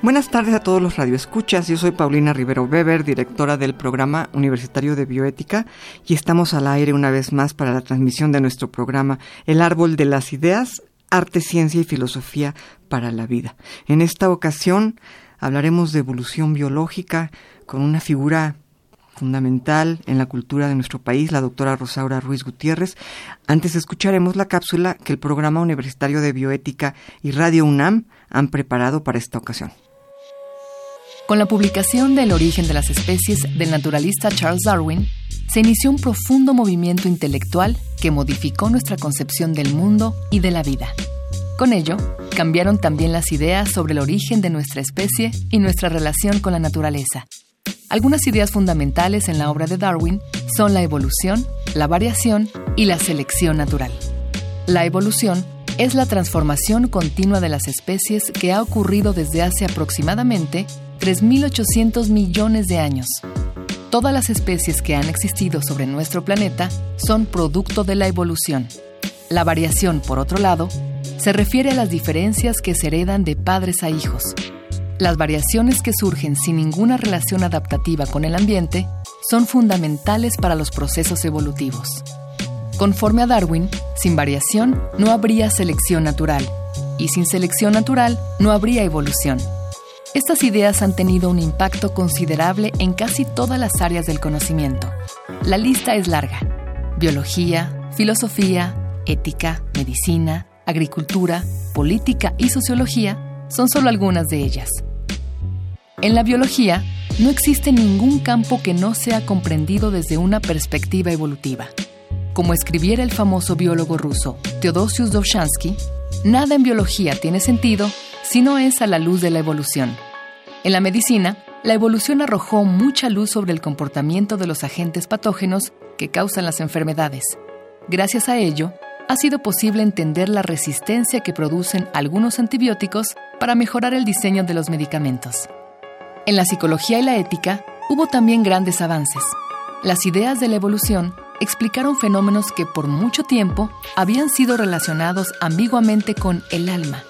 Buenas tardes a todos los radioescuchas. Yo soy Paulina Rivero Weber, directora del programa universitario de bioética, y estamos al aire una vez más para la transmisión de nuestro programa El Árbol de las Ideas, Arte, Ciencia y Filosofía para la Vida. En esta ocasión hablaremos de evolución biológica con una figura fundamental en la cultura de nuestro país, la doctora Rosaura Ruiz Gutiérrez. Antes escucharemos la cápsula que el Programa Universitario de Bioética y Radio UNAM han preparado para esta ocasión. Con la publicación del origen de las especies del naturalista Charles Darwin, se inició un profundo movimiento intelectual que modificó nuestra concepción del mundo y de la vida. Con ello, cambiaron también las ideas sobre el origen de nuestra especie y nuestra relación con la naturaleza. Algunas ideas fundamentales en la obra de Darwin son la evolución, la variación y la selección natural. La evolución es la transformación continua de las especies que ha ocurrido desde hace aproximadamente 3.800 millones de años. Todas las especies que han existido sobre nuestro planeta son producto de la evolución. La variación, por otro lado, se refiere a las diferencias que se heredan de padres a hijos. Las variaciones que surgen sin ninguna relación adaptativa con el ambiente son fundamentales para los procesos evolutivos. Conforme a Darwin, sin variación no habría selección natural, y sin selección natural no habría evolución. Estas ideas han tenido un impacto considerable en casi todas las áreas del conocimiento. La lista es larga. Biología, filosofía, ética, medicina, agricultura, política y sociología son solo algunas de ellas. En la biología, no existe ningún campo que no sea comprendido desde una perspectiva evolutiva. Como escribiera el famoso biólogo ruso Teodosius Dovzhansky, nada en biología tiene sentido si no es a la luz de la evolución. En la medicina, la evolución arrojó mucha luz sobre el comportamiento de los agentes patógenos que causan las enfermedades. Gracias a ello, ha sido posible entender la resistencia que producen algunos antibióticos para mejorar el diseño de los medicamentos. En la psicología y la ética hubo también grandes avances. Las ideas de la evolución explicaron fenómenos que por mucho tiempo habían sido relacionados ambiguamente con el alma.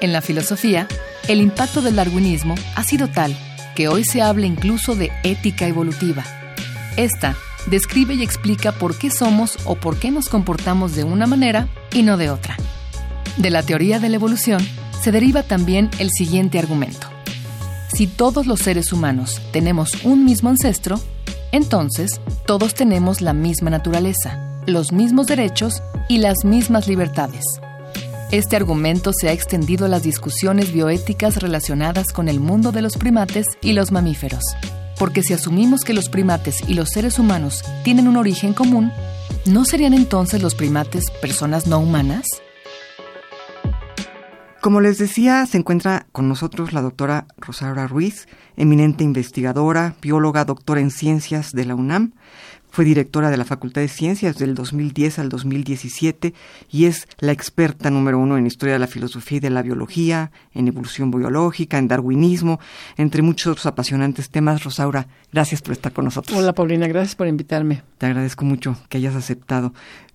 En la filosofía, el impacto del darwinismo ha sido tal que hoy se habla incluso de ética evolutiva. Esta describe y explica por qué somos o por qué nos comportamos de una manera y no de otra. De la teoría de la evolución se deriva también el siguiente argumento. Si todos los seres humanos tenemos un mismo ancestro, entonces todos tenemos la misma naturaleza, los mismos derechos y las mismas libertades. Este argumento se ha extendido a las discusiones bioéticas relacionadas con el mundo de los primates y los mamíferos. Porque si asumimos que los primates y los seres humanos tienen un origen común, ¿no serían entonces los primates personas no humanas? Como les decía, se encuentra con nosotros la doctora Rosaura Ruiz, eminente investigadora, bióloga, doctora en ciencias de la UNAM. Fue directora de la Facultad de Ciencias del 2010 al 2017 y es la experta número uno en historia de la filosofía y de la biología, en evolución biológica, en darwinismo, entre muchos otros apasionantes temas. Rosaura, gracias por estar con nosotros. Hola Paulina, gracias por invitarme. Te agradezco mucho que hayas aceptado.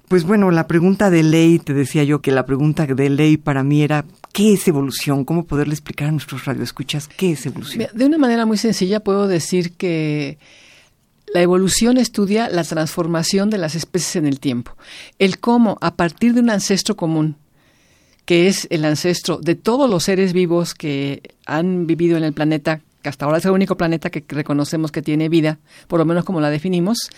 Pues bueno, la pregunta de ley, te decía yo que la pregunta de ley para mí era, ¿qué es evolución? ¿Cómo poderle explicar a nuestros radioescuchas qué es evolución? De una manera muy sencilla puedo decir que la evolución estudia la transformación de las especies en el tiempo. El cómo, a partir de un ancestro común, que es el ancestro de todos los seres vivos que han vivido en el planeta, que hasta ahora es el único planeta que reconocemos que tiene vida, por lo menos como la definimos,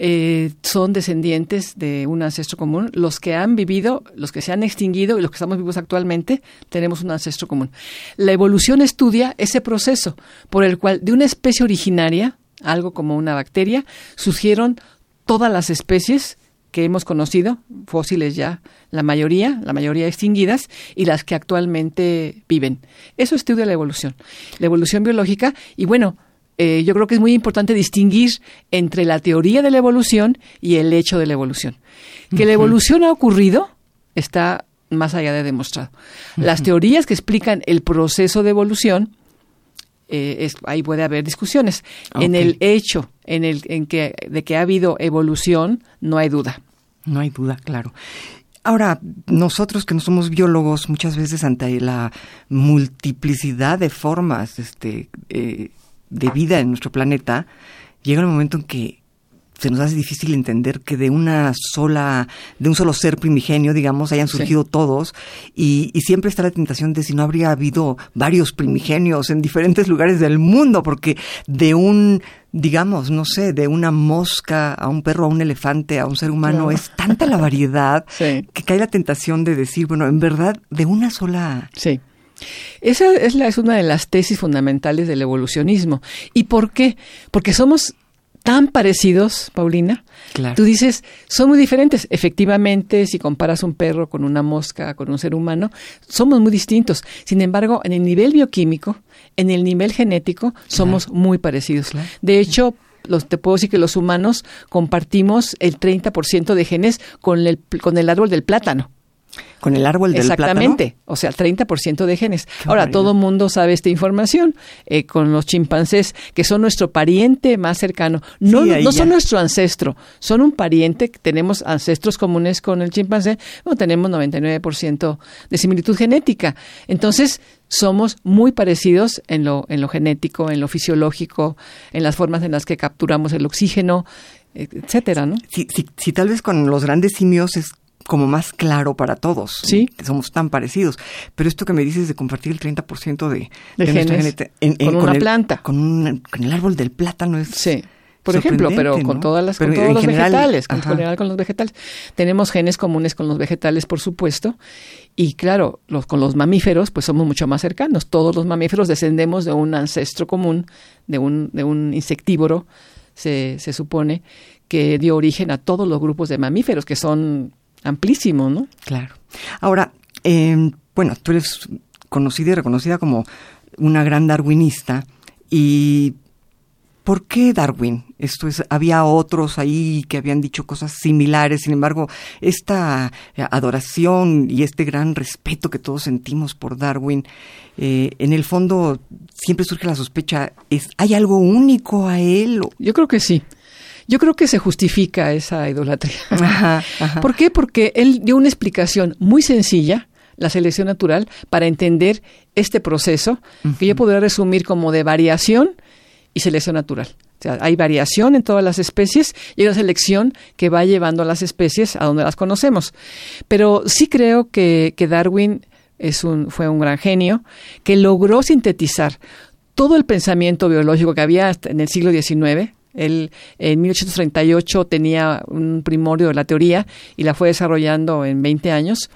eh, son descendientes de un ancestro común. Los que han vivido, los que se han extinguido y los que estamos vivos actualmente, tenemos un ancestro común. La evolución estudia ese proceso por el cual de una especie originaria, algo como una bacteria, surgieron todas las especies que hemos conocido, fósiles ya, la mayoría, la mayoría extinguidas, y las que actualmente viven. Eso estudia la evolución, la evolución biológica, y bueno, eh, yo creo que es muy importante distinguir entre la teoría de la evolución y el hecho de la evolución. Que la evolución ha ocurrido está más allá de demostrado. Las teorías que explican el proceso de evolución, eh, ahí puede haber discusiones. En el hecho en el en que de que ha habido evolución, no hay duda. No hay duda, claro. Ahora, nosotros que no somos biólogos, muchas veces ante la multiplicidad de formas este, eh, de vida en nuestro planeta, llega el momento en que se nos hace difícil entender que de una sola, de un solo ser primigenio, digamos, hayan surgido todos, y, y, siempre está la tentación de si no habría habido varios primigenios en diferentes lugares del mundo, porque de un, digamos, no sé, de una mosca a un perro, a un elefante, a un ser humano, es tanta la variedad que cae la tentación de decir, bueno, en verdad, de una sola. Sí. Esa es, la, es una de las tesis fundamentales del evolucionismo. ¿Y por qué? Porque somos tan parecidos, Paulina. Claro. Tú dices, son muy diferentes. Efectivamente, si comparas un perro con una mosca, con un ser humano, somos muy distintos. Sin embargo, en el nivel bioquímico, en el nivel genético, somos muy parecidos. Claro. De hecho, los, te puedo decir que los humanos compartimos el 30% de genes con el, con el árbol del plátano. Con el árbol del Exactamente, plátano? o sea, 30% de genes. Ahora, todo el mundo sabe esta información eh, con los chimpancés, que son nuestro pariente más cercano. No, Sí, no, son nuestro ancestro, son un pariente. Tenemos ancestros comunes con el chimpancé, bueno, tenemos 99% de similitud genética. Entonces, somos muy parecidos en lo, en lo genético, en lo fisiológico, en las formas en las que capturamos el oxígeno, etcétera, ¿no? Si, si, si tal vez con los grandes simios es como más claro para todos. Sí. que Somos tan parecidos. Pero esto que me dices de compartir el 30% de, De nuestra genes en- en- con una el- planta. Con, un- con el árbol del plátano es... Sí. Por ejemplo, pero con todas las, con todos los general, vegetales, con, general con los vegetales. Tenemos genes comunes con los vegetales, por supuesto, y claro, los, con los mamíferos, pues somos mucho más cercanos. Todos los mamíferos descendemos de un ancestro común, de un, de un insectívoro, se, se supone, que dio origen a todos los grupos de mamíferos, que son amplísimos, ¿no? Claro. Ahora, eh, bueno, tú eres conocida y reconocida como una gran darwinista y ¿por qué Darwin? Esto es, había otros ahí que habían dicho cosas similares, sin embargo, esta adoración y este gran respeto que todos sentimos por Darwin, eh, en el fondo siempre surge la sospecha, es, ¿hay algo único a él? Yo creo que sí. Yo creo que se justifica esa idolatría. Ajá, ajá. ¿Por qué? Porque él dio una explicación muy sencilla, la selección natural, para entender este proceso, que yo podría resumir como de variación y selección natural. O sea, hay variación en todas las especies y hay una selección que va llevando a las especies a donde las conocemos. Pero sí creo que, que Darwin es un, fue un gran genio que logró sintetizar todo el pensamiento biológico que había hasta en el siglo XIX. Él en 1838 tenía un primorio de la teoría y la fue desarrollando en 20 años.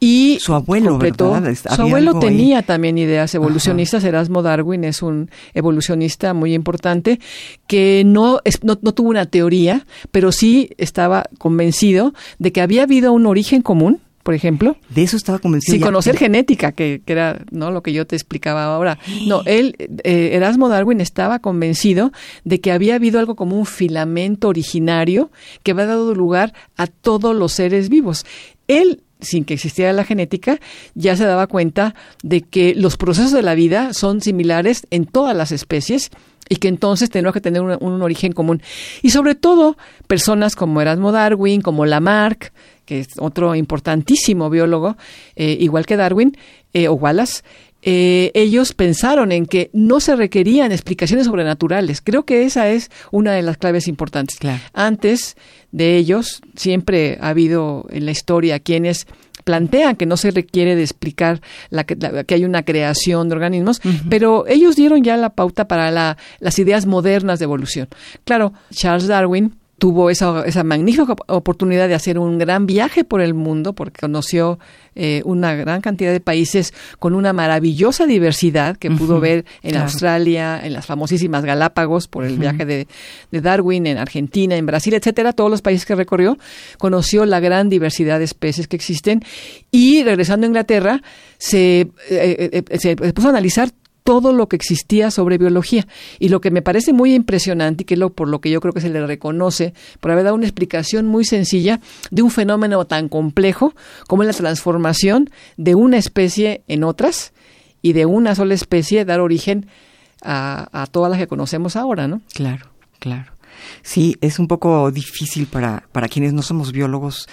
Y Su abuelo, completó- ¿verdad? Su abuelo ahí. tenía también ideas evolucionistas. Erasmo Darwin es un evolucionista muy importante que no, es- no, no tuvo una teoría, pero sí estaba convencido de que había habido un origen común, por ejemplo, De eso estaba convencido. sin ya- conocer genética, que, que era no lo que yo te explicaba ahora. No, él, eh, Erasmo Darwin estaba convencido de que había habido algo como un filamento originario que había dado lugar a todos los seres vivos. Él sin que existiera la genética, ya se daba cuenta de que los procesos de la vida son similares en todas las especies y que entonces tenemos que tener un, un origen común. Y sobre todo, personas como Erasmo Darwin, como Lamarck, que es otro importantísimo biólogo, eh, igual que Darwin, eh, o Wallace, eh, ellos pensaron en que no se requerían explicaciones sobrenaturales. Creo que esa es una de las claves importantes. Claro. Antes de ellos, siempre ha habido en la historia quienes plantean que no se requiere de explicar la, que- la- que hay una creación de organismos, pero ellos dieron ya la pauta para la- las ideas modernas de evolución. Claro, Charles Darwin tuvo esa, esa magnífica oportunidad de hacer un gran viaje por el mundo porque conoció eh, una gran cantidad de países con una maravillosa diversidad que pudo ver en Australia, en las famosísimas Galápagos por el viaje de, Darwin, en Argentina, en Brasil, etcétera, todos los países que recorrió, conoció la gran diversidad de especies que existen. Y regresando a Inglaterra se, eh, eh, se puso a analizar todo lo que existía sobre biología. Y lo que me parece muy impresionante y que es lo, por lo que yo creo que se le reconoce, por haber dado una explicación muy sencilla de un fenómeno tan complejo como es la transformación de una especie en otras y de una sola especie dar origen a, a todas las que conocemos ahora, ¿no? Claro, claro. Sí, es un poco difícil para, para quienes no somos biólogos.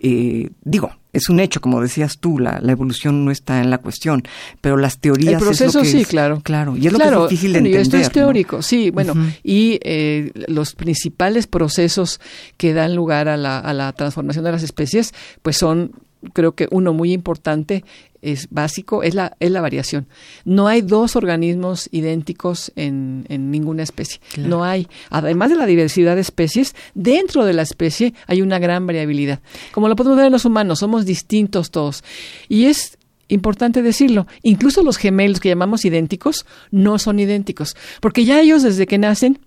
Eh, digo, es un hecho, como decías tú, la, la, evolución no está en la cuestión, pero las teorías. El proceso sí, claro. Claro, y es lo que es difícil de entender. Esto es teórico, sí, bueno, y eh, los principales procesos que dan lugar a la, a la transformación de las especies, pues son creo que uno muy importante es básico es la, es la variación. No hay dos organismos idénticos en, en ninguna especie. No hay. Además de la diversidad de especies, dentro de la especie hay una gran variabilidad. Como lo podemos ver en los humanos, somos distintos todos. Y es importante decirlo, incluso los gemelos que llamamos idénticos no son idénticos, porque ya ellos desde que nacen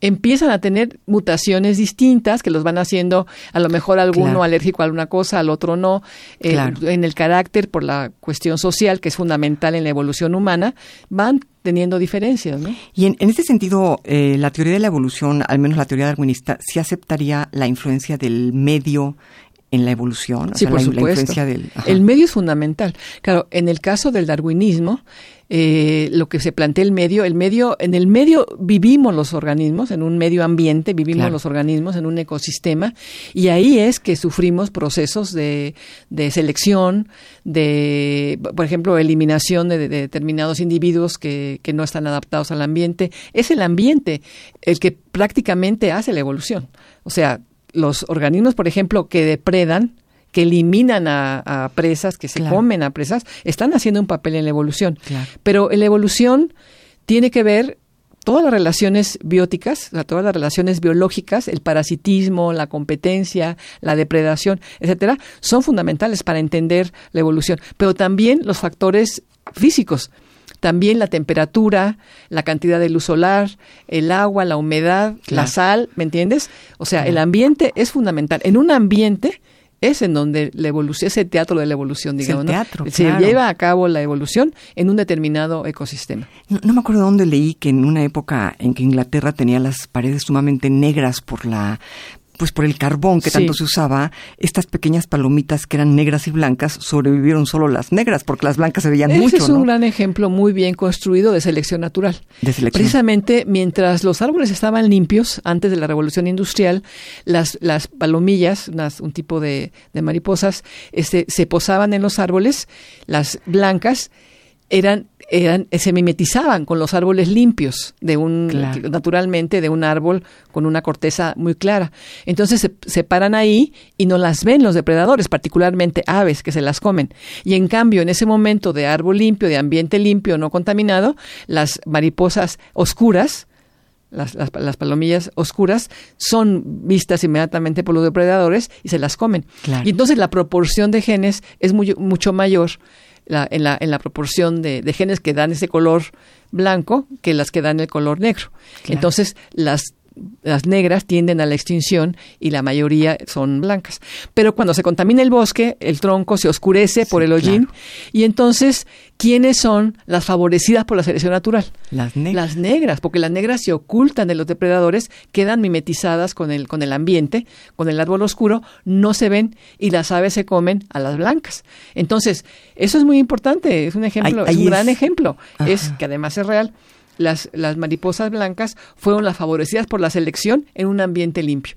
empiezan a tener mutaciones distintas que los van haciendo a lo mejor alguno alérgico a alguna cosa, al otro no, eh, en el carácter por la cuestión social que es fundamental en la evolución humana, van teniendo diferencias. ¿no? Y en, en este sentido, eh, la teoría de la evolución, al menos la teoría darwinista, sí aceptaría la influencia del medio en la evolución. Sí, por supuesto. el medio es fundamental. Claro, en el caso del darwinismo, eh, lo que se plantea el medio, el medio, en el medio vivimos los organismos, en un medio ambiente vivimos los organismos, en un ecosistema, y ahí es que sufrimos procesos de, de selección, de, por ejemplo, eliminación de, de determinados individuos que, que no están adaptados al ambiente. Es el ambiente el que prácticamente hace la evolución. O sea, los organismos, por ejemplo, que depredan, que eliminan a, presas, que se comen a presas, están haciendo un papel en la evolución. Pero en la evolución tiene que ver todas las relaciones bióticas, todas las relaciones biológicas, el parasitismo, la competencia, la depredación, etcétera, son fundamentales para entender la evolución. Pero también los factores físicos también la temperatura, la cantidad de luz solar, el agua, la humedad, la sal, ¿me entiendes? O sea, el ambiente es fundamental. En un ambiente es en donde la evolución, ese teatro de la evolución, digamos, teatro, se lleva a cabo la evolución en un determinado ecosistema. No, no, me acuerdo dónde leí que en una época en que Inglaterra tenía las paredes sumamente negras por la pues por el carbón que tanto se usaba, estas pequeñas palomitas que eran negras y blancas sobrevivieron solo las negras, porque las blancas se veían Ese mucho. es un gran ejemplo muy bien construido de selección natural. De selección. Precisamente mientras los árboles estaban limpios antes de la revolución industrial, las, las palomillas, un tipo de, de mariposas, este, se posaban en los árboles, las blancas eran eran, se mimetizaban con los árboles limpios de un naturalmente de un árbol con una corteza muy clara. Entonces se, se, paran ahí y no las ven los depredadores, particularmente aves que se las comen. Y en cambio, en ese momento de árbol limpio, de ambiente limpio, no contaminado, las mariposas oscuras las, las, las, palomillas oscuras son vistas inmediatamente por los depredadores y se las comen. Y entonces la proporción de genes es muy, mucho mayor en, la, en la proporción de, de, genes que dan ese color blanco que las que dan el color negro. Entonces, las las negras tienden a la extinción y la mayoría son blancas. Pero cuando se contamina el bosque, el tronco se oscurece por el hollín y entonces, ¿quiénes son las favorecidas por la selección natural? Las negras. Las negras, porque las negras se ocultan de los depredadores, quedan mimetizadas con el, con el ambiente, con el árbol oscuro, no se ven y las aves se comen a las blancas. Entonces, eso es muy importante, es un ejemplo, es un gran ejemplo, es que además es real las, las mariposas blancas fueron las favorecidas por la selección en un ambiente limpio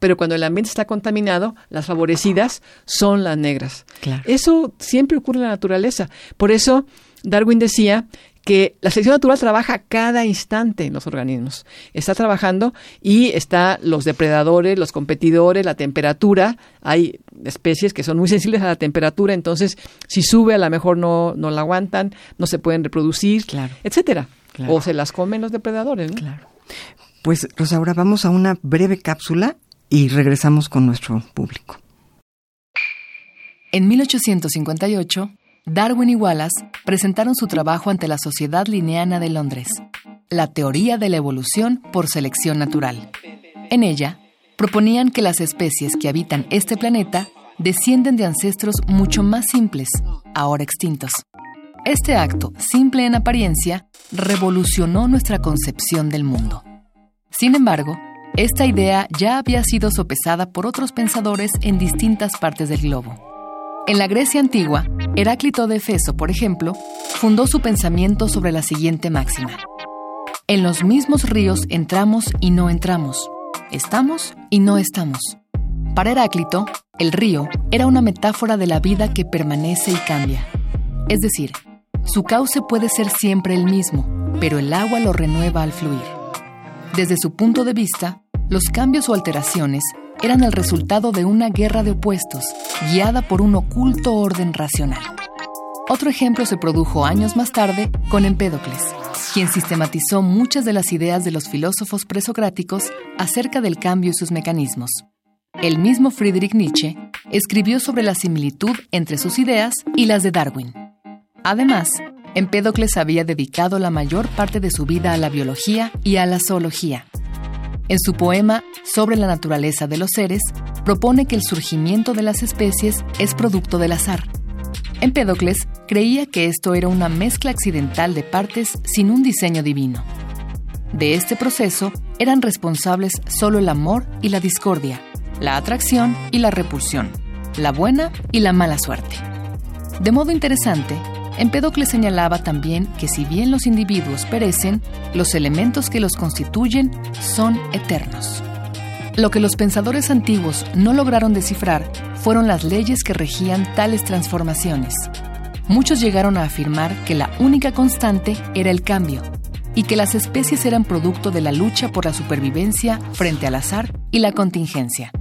pero cuando el ambiente está contaminado, las favorecidas son las negras. Eso siempre ocurre en la naturaleza. Por eso Darwin decía que la selección natural trabaja cada instante en los organismos. Está trabajando y está los depredadores, los competidores, la temperatura. Hay especies que son muy sensibles a la temperatura, entonces si sube a lo mejor no, no la aguantan, no se pueden reproducir, etcétera. O se las comen los depredadores, ¿no? Claro. Pues Rosaura, vamos a una breve cápsula y regresamos con nuestro público. En 1858, Darwin y Wallace presentaron su trabajo ante la Sociedad Linneana de Londres, La teoría de la evolución por selección natural. En ella, proponían que las especies que habitan este planeta descienden de ancestros mucho más simples, ahora extintos. Este acto, simple en apariencia, revolucionó nuestra concepción del mundo. Sin embargo, esta idea ya había sido sopesada por otros pensadores en distintas partes del globo. En la Grecia antigua, Heráclito de Efeso, por ejemplo, fundó su pensamiento sobre la siguiente máxima. En los mismos ríos entramos y no entramos, estamos y no estamos. Para Heráclito, el río era una metáfora de la vida que permanece y cambia. Es decir, su cauce puede ser siempre el mismo, pero el agua lo renueva al fluir. Desde su punto de vista, los cambios o alteraciones eran el resultado de una guerra de opuestos, guiada por un oculto orden racional. Otro ejemplo se produjo años más tarde con Empédocles, quien sistematizó muchas de las ideas de los filósofos presocráticos acerca del cambio y sus mecanismos. El mismo Friedrich Nietzsche escribió sobre la similitud entre sus ideas y las de Darwin. Además, Empédocles había dedicado la mayor parte de su vida a la biología y a la zoología. En su poema Sobre la naturaleza de los seres, propone que el surgimiento de las especies es producto del azar. Empédocles creía que esto era una mezcla accidental de partes sin un diseño divino. De este proceso eran responsables solo el amor y la discordia, la atracción y la repulsión, la buena y la mala suerte. De modo interesante, Empédocles señalaba también que si bien los individuos perecen, los elementos que los constituyen son eternos. Lo que los pensadores antiguos no lograron descifrar fueron las leyes que regían tales transformaciones. Muchos llegaron a afirmar que la única constante era el cambio y que las especies eran producto de la lucha por la supervivencia frente al azar y la contingencia.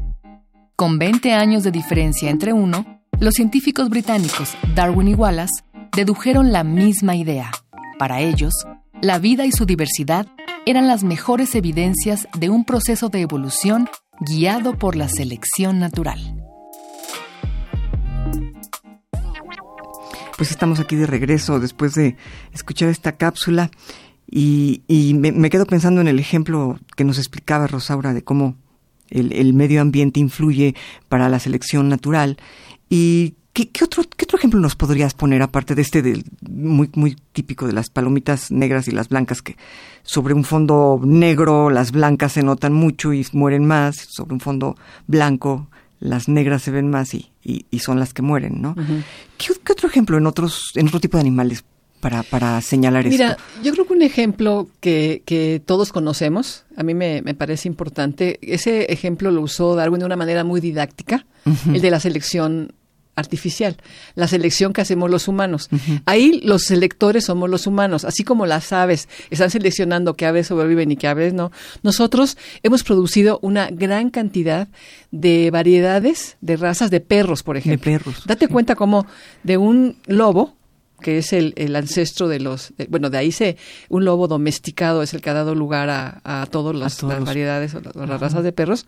Con 20 años de diferencia entre uno, los científicos británicos Darwin y Wallace dedujeron la misma idea. Para ellos, la vida y su diversidad eran las mejores evidencias de un proceso de evolución guiado por la selección natural. Pues estamos aquí de regreso después de escuchar esta cápsula y, me, quedo pensando en el ejemplo que nos explicaba Rosaura de cómo el, medio ambiente influye para la selección natural. ¿Y qué, otro, qué otro ejemplo nos podrías poner, aparte de este del, muy, muy típico de las palomitas negras y las blancas, que sobre un fondo negro las blancas se notan mucho y mueren más, sobre un fondo blanco las negras se ven más y, y, son las que mueren, ¿no? ¿Qué, otro ejemplo en otros, en otro tipo de animales para, para señalar Mira, yo creo que un ejemplo que, que todos conocemos, a mí me, me, parece importante, ese ejemplo lo usó Darwin de una manera muy didáctica, el de la selección artificial, la selección que hacemos los humanos. Ahí los selectores somos los humanos, así como las aves están seleccionando qué aves sobreviven y qué aves no. Nosotros hemos producido una gran cantidad de variedades de razas de perros, por ejemplo. De perros. Date cuenta cómo de un lobo que es el, el ancestro de los, bueno, de ahí se, un lobo domesticado es el que ha dado lugar a, a todas las, variedades o las, razas de perros.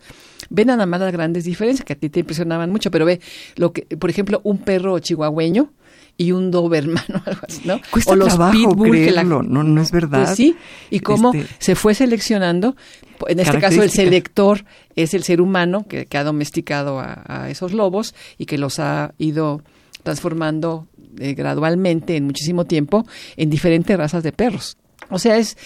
Ven nada más las grandes diferencias que a ti te impresionaban mucho, pero ve, lo que, por ejemplo, un perro chihuahueño y un doberman o algo así, ¿no? Cuesta o los trabajo creerlo, no, no es verdad. Pues sí, y cómo este se fue seleccionando, en este caso el selector es el ser humano que, que ha domesticado a, a esos lobos y que los ha ido transformando eh, gradualmente en muchísimo tiempo en diferentes razas de perros. O sea, es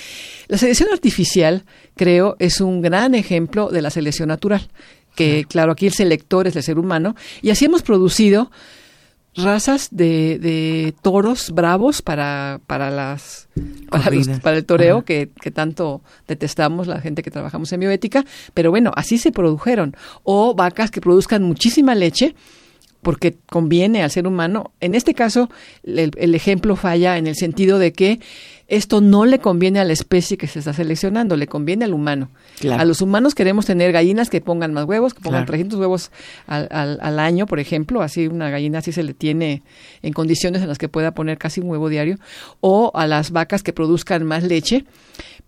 la selección artificial, creo, es un gran ejemplo de la selección natural. Que, claro, aquí el selector es el ser humano. Y así hemos producido razas de, de toros bravos para, para las para, el toreo que, que, tanto detestamos la gente que trabajamos en bioética, pero bueno, así se produjeron. O vacas que produzcan muchísima leche porque conviene al ser humano. En este caso, el, ejemplo falla en el sentido de que esto no le conviene a la especie que se está seleccionando, le conviene al humano. A los humanos queremos tener gallinas que pongan más huevos, que pongan 300 huevos al, al, año, por ejemplo, así una gallina así se le tiene en condiciones en las que pueda poner casi un huevo diario, o a las vacas que produzcan más leche.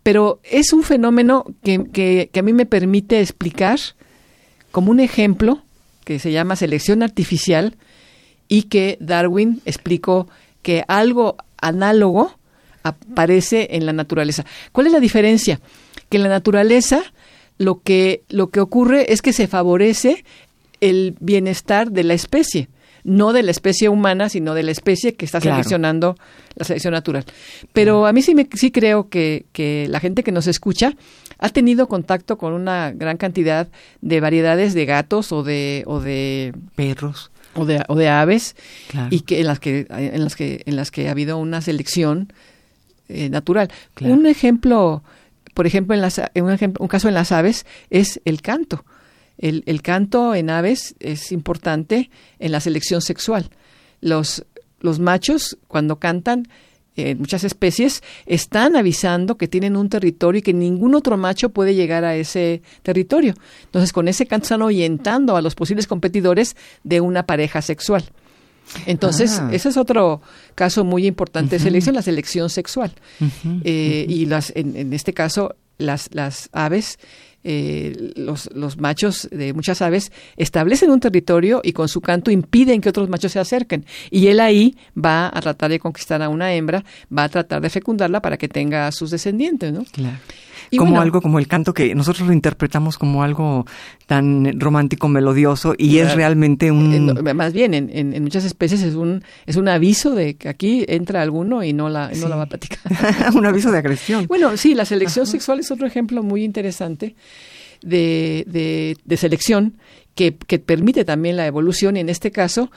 Pero es un fenómeno que, que, que a mí me permite explicar como un ejemplo que se llama selección artificial y que Darwin explicó que algo análogo aparece en la naturaleza. ¿Cuál es la diferencia? Que en la naturaleza lo que, lo que ocurre es que se favorece el bienestar de la especie, no de la especie humana, sino de la especie que está seleccionando la selección natural. Pero a mí sí, me, sí creo que, que la gente que nos escucha ha tenido contacto con una gran cantidad de variedades de gatos o de, o de perros o de, o de aves y que en las que en las que en las que ha habido una selección eh, natural. Un ejemplo, por ejemplo, en, las, en un, ejemplo, un caso en las aves es el canto. El, el canto en aves es importante en la selección sexual. Los, los machos, cuando cantan, en muchas especies, están avisando que tienen un territorio y que ningún otro macho puede llegar a ese territorio. Entonces, con ese canto están ahuyentando a los posibles competidores de una pareja sexual. Entonces, ah. ese es otro caso muy importante de selección, la selección sexual. Eh, y las, en, en, este caso, las, las aves eh, los, los, machos de muchas aves establecen un territorio y con su canto impiden que otros machos se acerquen. Y él ahí va a tratar de conquistar a una hembra, va a tratar de fecundarla para que tenga a sus descendientes, ¿no? Claro como algo como el canto que nosotros lo interpretamos como algo tan romántico, melodioso y es realmente un... más bien, en, en, muchas especies es un, es un aviso de que aquí entra alguno y no la, no la va a platicar. un aviso de agresión. Bueno, sí, la selección sexual es otro ejemplo muy interesante de, de, de selección que, que permite también la evolución y en este caso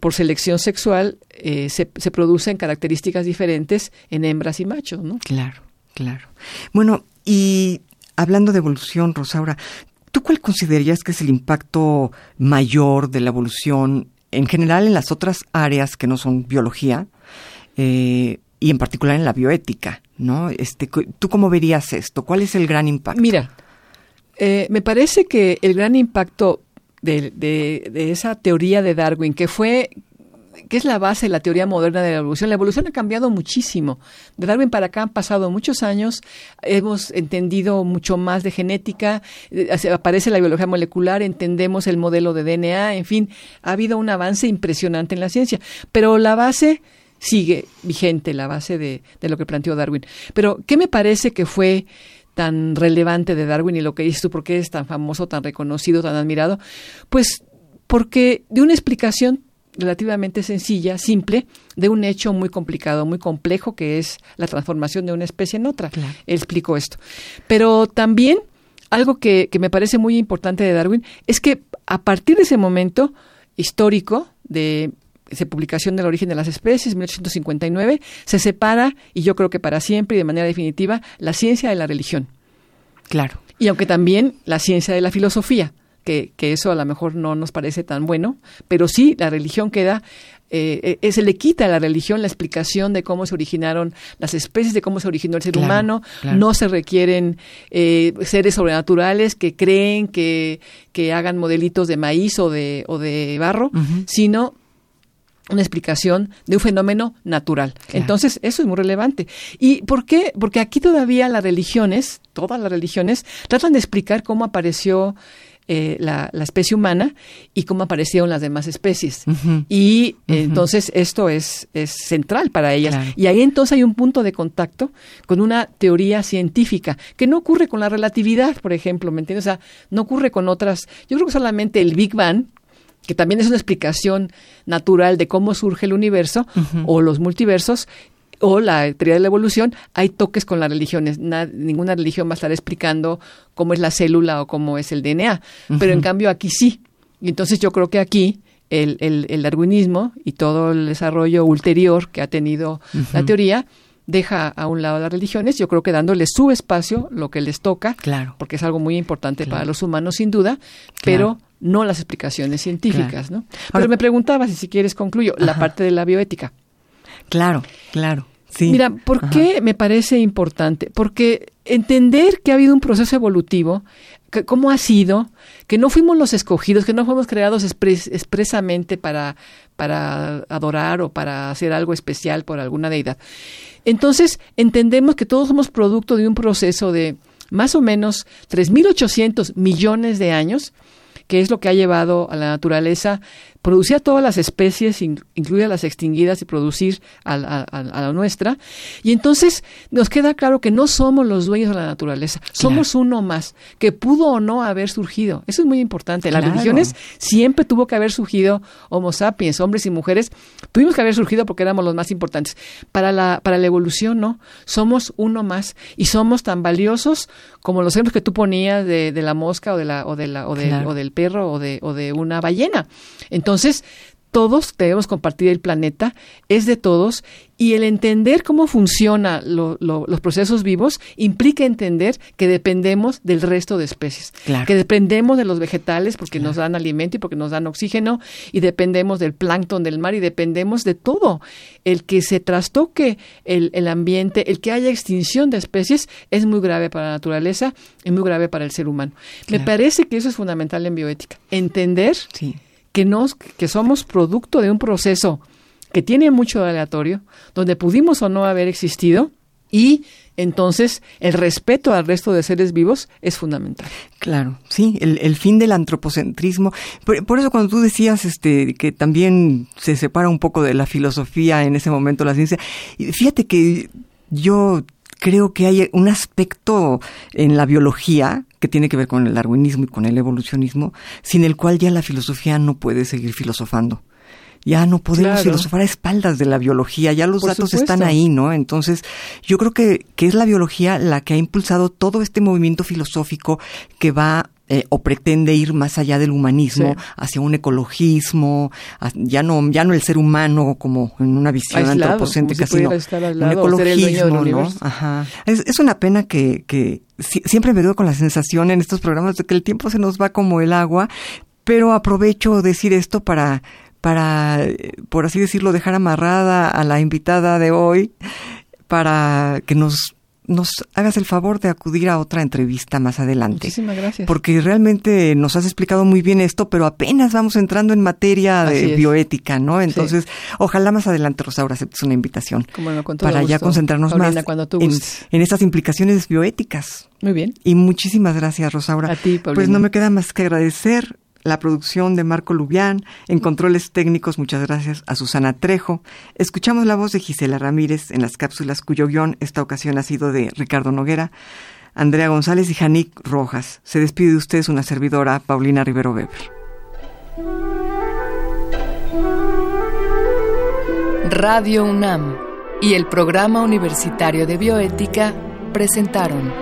por selección sexual eh, se, se, producen características diferentes en hembras y machos, ¿no? Claro, claro. Bueno, y hablando de evolución, Rosaura, ¿tú cuál considerarías que es el impacto mayor de la evolución en general en las otras áreas que no son biología eh, y en particular en la bioética? ¿no? Este, ¿Tú cómo verías esto? ¿Cuál es el gran impacto? Mira, eh, me parece que el gran impacto de, de, esa teoría de Darwin, que fue que es la base de la teoría moderna de la evolución. La evolución ha cambiado muchísimo. De Darwin para acá han pasado muchos años, hemos entendido mucho más de genética, eh, aparece la biología molecular, entendemos el modelo de DNA, en fin, ha habido un avance impresionante en la ciencia. Pero la base sigue vigente, la base de, de lo que planteó Darwin. Pero, ¿qué me parece que fue tan relevante de Darwin y lo que dices tú, por qué es tan famoso, tan reconocido, tan admirado? Pues porque de una explicación relativamente sencilla, simple, de un hecho muy complicado, muy complejo, que es la transformación de una especie en otra. Él explicó esto. Pero también algo que, que me parece muy importante de Darwin es que a partir de ese momento histórico de esa publicación del origen de las especies, 1859, se separa, y yo creo que para siempre y de manera definitiva, la ciencia de la religión. Claro. Y aunque también la ciencia de la filosofía que, que, eso a lo mejor no nos parece tan bueno, pero sí la religión queda, eh, eh, se le quita a la religión la explicación de cómo se originaron las especies, de cómo se originó el ser humano, no se requieren eh, seres sobrenaturales que creen que, que hagan modelitos de maíz o de, o de barro, sino una explicación de un fenómeno natural. Entonces, eso es muy relevante. ¿Y por qué? Porque aquí todavía las religiones, todas las religiones, tratan de explicar cómo apareció eh, la, especie humana y cómo aparecieron las demás especies. Y entonces esto es, es central para ellas. Y ahí entonces hay un punto de contacto con una teoría científica que no ocurre con la relatividad, por ejemplo, ¿me entiendes? O sea, no ocurre con otras. Yo creo que solamente el Big Bang, que también es una explicación natural de cómo surge el universo o los multiversos, o la teoría de la evolución, hay toques con las religiones. ninguna religión va a estar explicando cómo es la célula o cómo es el DNA. Pero en cambio aquí sí. Y entonces yo creo que aquí el, el, darwinismo y todo el desarrollo ulterior que ha tenido la teoría deja a un lado las religiones, yo creo que dándole su espacio, lo que les toca, claro. porque es algo muy importante para los humanos sin duda, pero no las explicaciones científicas, ¿no? Pero me preguntabas, y si quieres concluyo, la parte de la bioética. Claro, claro. Sí. Mira, ¿por qué me parece importante? Porque entender que ha habido un proceso evolutivo, que, cómo ha sido, que no fuimos los escogidos, que no fuimos creados expresamente para, para adorar o para hacer algo especial por alguna deidad. Entonces, entendemos que todos somos producto de un proceso de más o menos 3.800 millones de años, que es lo que ha llevado a la naturaleza producir a todas las especies, incluidas las extinguidas, y producir a, la nuestra. Y entonces nos queda claro que no somos los dueños de la naturaleza, somos uno más, que pudo o no haber surgido. Eso es muy importante. Las religiones siempre tuvo que haber surgido Homo sapiens, hombres y mujeres, tuvimos que haber surgido porque éramos los más importantes. Para la, para la evolución, no, somos uno más y somos tan valiosos como los ejemplos que tú ponías de, la mosca o, de la, o, de la, o, o del perro o de, o de una ballena. Entonces, entonces, todos debemos compartir el planeta, es de todos, y el entender cómo funcionan los procesos vivos implica entender que dependemos del resto de especies, que dependemos de los vegetales porque nos dan alimento y porque nos dan oxígeno, y dependemos del plancton del mar y dependemos de todo. El que se trastoque el, el ambiente, el que haya extinción de especies, es muy grave para la naturaleza y muy grave para el ser humano. Me parece que eso es fundamental en bioética, entender. Sí que, nos, que somos producto de un proceso que tiene mucho aleatorio, donde pudimos o no haber existido y entonces el respeto al resto de seres vivos es fundamental. Claro, sí, el, fin del antropocentrismo. Por, eso cuando tú decías este que también se separa un poco de la filosofía en ese momento la ciencia, fíjate que yo creo que hay un aspecto en la biología que tiene que ver con el darwinismo y con el evolucionismo, sin el cual ya la filosofía no puede seguir filosofando. Ya no podemos filosofar a espaldas de la biología, ya los datos están ahí, ¿no? Entonces, yo creo que, que es la biología la que ha impulsado todo este movimiento filosófico que va eh, o pretende ir más allá del humanismo hacia un ecologismo, ya no ya no el ser humano como en una visión antropocéntrica, sino un ecologismo, ¿no? Ajá. Es, es una pena que, que siempre me veo con la sensación en estos programas de que el tiempo se nos va como el agua, pero aprovecho decir esto para para, por así decirlo, dejar amarrada a la invitada de hoy para que nos nos hagas el favor de acudir a otra entrevista más adelante. Muchísimas gracias. Porque realmente nos has explicado muy bien esto, pero apenas vamos entrando en materia de bioética, ¿no? Entonces, ojalá más adelante, Rosaura, aceptes una invitación para ya concentrarnos más en, en, estas implicaciones bioéticas. Muy bien. Y muchísimas gracias, Rosaura. A ti, Pues no me queda más que agradecer la producción de Marco Lubián, en controles técnicos, muchas gracias a Susana Trejo. Escuchamos la voz de Gisela Ramírez en las cápsulas cuyo guion esta ocasión ha sido de Ricardo Noguera, Andrea González y Janik Rojas. Se despide de ustedes una servidora, Paulina Rivero Weber. Radio UNAM y el Programa Universitario de Bioética presentaron